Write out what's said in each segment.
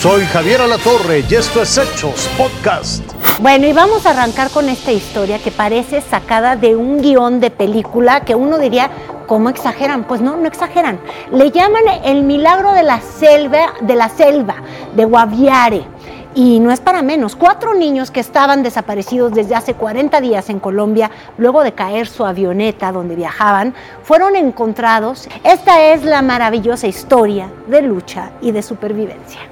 Soy Javier Alatorre y esto es Hechos Podcast. Bueno, y vamos a arrancar con esta historia que parece sacada de un guion de película que uno diría, ¿cómo exageran? Pues no, no exageran. Le llaman el milagro de la selva, de la selva, de Guaviare. Y no es para menos, cuatro niños que estaban desaparecidos desde hace 40 días en Colombia, luego de caer su avioneta donde viajaban, fueron encontrados. Esta es la maravillosa historia de lucha y de supervivencia.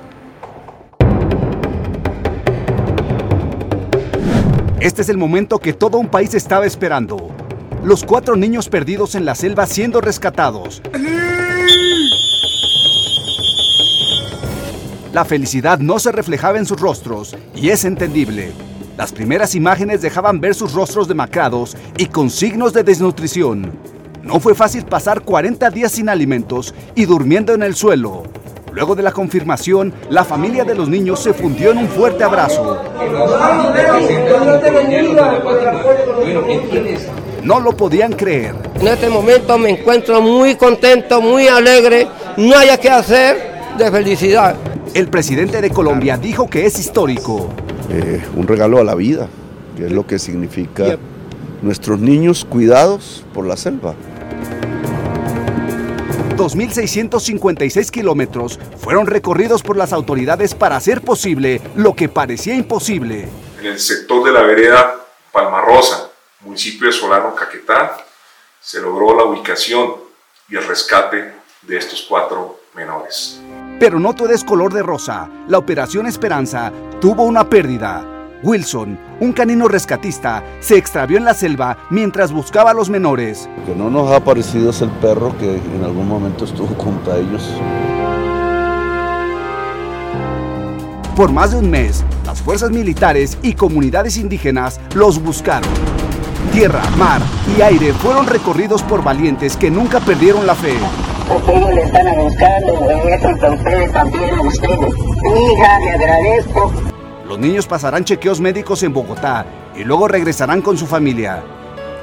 Este es el momento que todo un país estaba esperando. Los cuatro niños perdidos en la selva siendo rescatados. La felicidad no se reflejaba en sus rostros, y es entendible. Las primeras imágenes dejaban ver sus rostros demacrados y con signos de desnutrición. No fue fácil pasar 40 días sin alimentos y durmiendo en el suelo. Luego de la confirmación, la familia de los niños se fundió en un fuerte abrazo. No lo podían creer. En este momento me encuentro muy contento, muy alegre, no haya que hacer de felicidad. El presidente de Colombia dijo que es histórico. Eh, un regalo a la vida, que es lo que significa nuestros niños cuidados por la selva. 2.656 kilómetros fueron recorridos por las autoridades para hacer posible lo que parecía imposible. En el sector de la vereda Palmarosa, municipio de Solano, Caquetá, se logró la ubicación y el rescate de estos cuatro menores. Pero no todo es color de rosa. La Operación Esperanza tuvo una pérdida. Wilson, un canino rescatista, se extravió en la selva mientras buscaba a los menores. Lo que no nos ha parecido es el perro que en algún momento estuvo junto a ellos. Por más de un mes, las fuerzas militares y comunidades indígenas los buscaron. Tierra, mar y aire fueron recorridos por valientes que nunca perdieron la fe. Ustedes le están buscando, en ustedes también a ustedes. Hija, le agradezco. Los niños pasarán chequeos médicos en Bogotá y luego regresarán con su familia.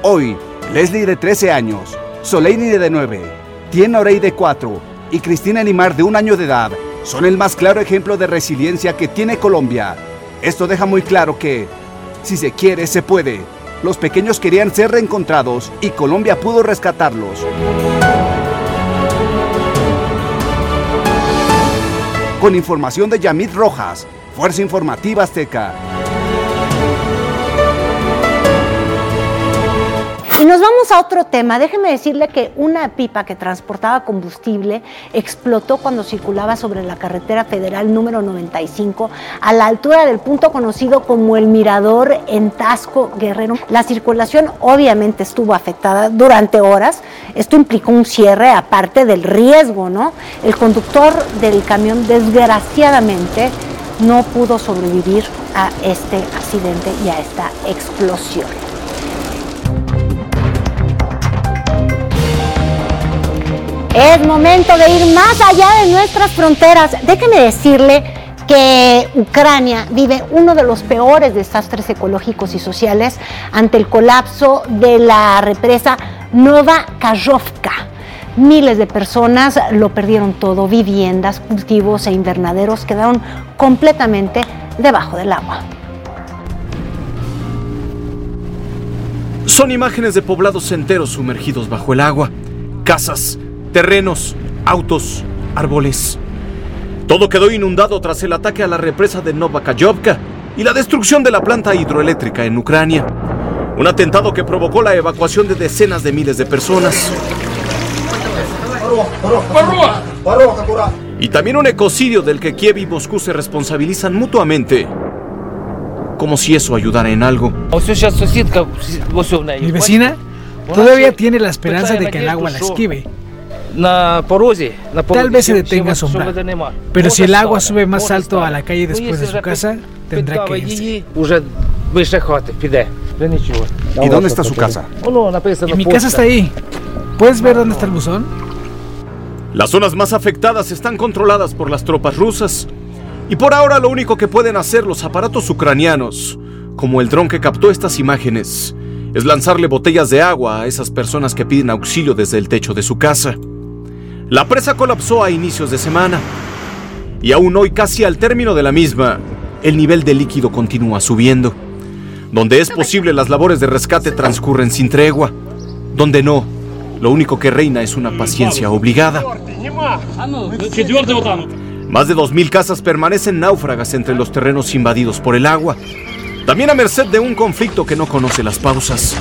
Hoy, Leslie de 13 años, Soleini de 9, Tiena Orey de 4 y Cristina Limar de un año de edad son el más claro ejemplo de resiliencia que tiene Colombia. Esto deja muy claro que, si se quiere, se puede. Los pequeños querían ser reencontrados y Colombia pudo rescatarlos. Con información de Yamit Rojas, Fuerza Informativa Azteca. Y nos vamos a otro tema. Déjeme decirle que una pipa que transportaba combustible explotó cuando circulaba sobre la carretera federal número 95 a la altura del punto conocido como el Mirador en Tasco Guerrero. La circulación obviamente estuvo afectada durante horas. Esto implicó un cierre aparte del riesgo, ¿no? El conductor del camión desgraciadamente no pudo sobrevivir a este accidente y a esta explosión. Es momento de ir más allá de nuestras fronteras. Déjeme decirle que Ucrania vive uno de los peores desastres ecológicos y sociales ante el colapso de la represa Nova Kazhovka. Miles de personas lo perdieron todo, viviendas, cultivos e invernaderos quedaron completamente debajo del agua. Son imágenes de poblados enteros sumergidos bajo el agua, casas, terrenos, autos, árboles. Todo quedó inundado tras el ataque a la represa de Novakayovka y la destrucción de la planta hidroeléctrica en Ucrania. Un atentado que provocó la evacuación de decenas de miles de personas. Y también un ecocidio del que Kiev y Moscú se responsabilizan mutuamente. Como si eso ayudara en algo. Mi vecina todavía tiene la esperanza de que el agua la esquive. Tal vez se detenga a sombrar, pero si el agua sube más alto a la calle después de su casa, tendrá que irse. ¿Y dónde está su casa? Y mi casa está ahí. ¿Puedes ver dónde está el buzón? Las zonas más afectadas están controladas por las tropas rusas. Y por ahora lo único que pueden hacer los aparatos ucranianos, como el dron que captó estas imágenes, es lanzarle botellas de agua a esas personas que piden auxilio desde el techo de su casa. La presa colapsó a inicios de semana. Y aún hoy, casi al término de la misma, el nivel de líquido continúa subiendo. Donde es posible, las labores de rescate transcurren sin tregua. Donde no, lo único que reina es una paciencia obligada. Más de 2.000 casas permanecen náufragas entre los terrenos invadidos por el agua. También a merced de un conflicto que no conoce las pausas.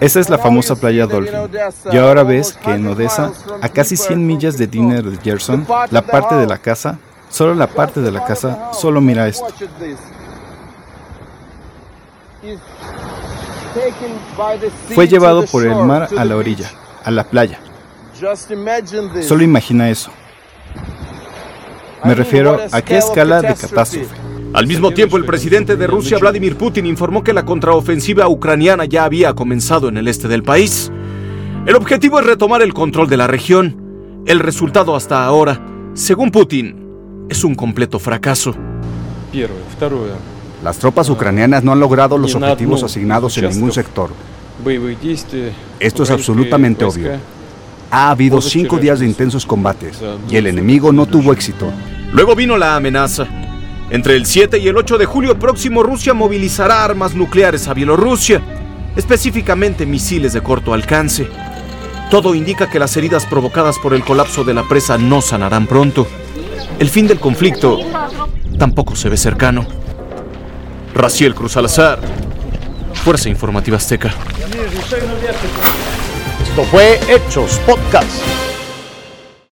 Esa es la famosa playa Dolphin. Y ahora ves que en Odessa, a casi 100 millas de Dinner de Gerson, la parte de la casa, solo la parte de la casa, solo mira esto. Fue llevado por el mar a la orilla, a la playa. Solo imagina eso. Me refiero a qué escala de catástrofe. Al mismo tiempo, el presidente de Rusia, Vladimir Putin, informó que la contraofensiva ucraniana ya había comenzado en el este del país. El objetivo es retomar el control de la región. El resultado hasta ahora, según Putin, es un completo fracaso. Las tropas ucranianas no han logrado los objetivos asignados en ningún sector. Esto es absolutamente obvio. Ha habido cinco días de intensos combates y el enemigo no tuvo éxito. Luego vino la amenaza. Entre el 7 y el 8 de julio próximo Rusia movilizará armas nucleares a Bielorrusia, específicamente misiles de corto alcance. Todo indica que las heridas provocadas por el colapso de la presa no sanarán pronto. El fin del conflicto tampoco se ve cercano. Raciel Cruz Salazar, Fuerza Informativa Azteca. Esto fue Hechos Podcast.